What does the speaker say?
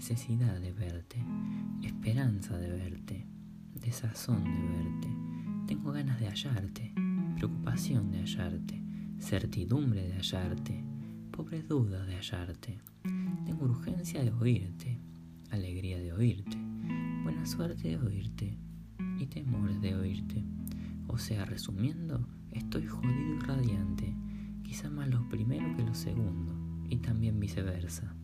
necesidad de verte, esperanza de verte, desazón de verte. Tengo ganas de hallarte, preocupación de hallarte, certidumbre de hallarte, pobre duda de hallarte. Tengo urgencia de oírte, alegría de oírte, buena suerte de oírte y temor de oírte. O sea, resumiendo, estoy jodido y radiante, quizá más lo primero que lo segundo, y también viceversa.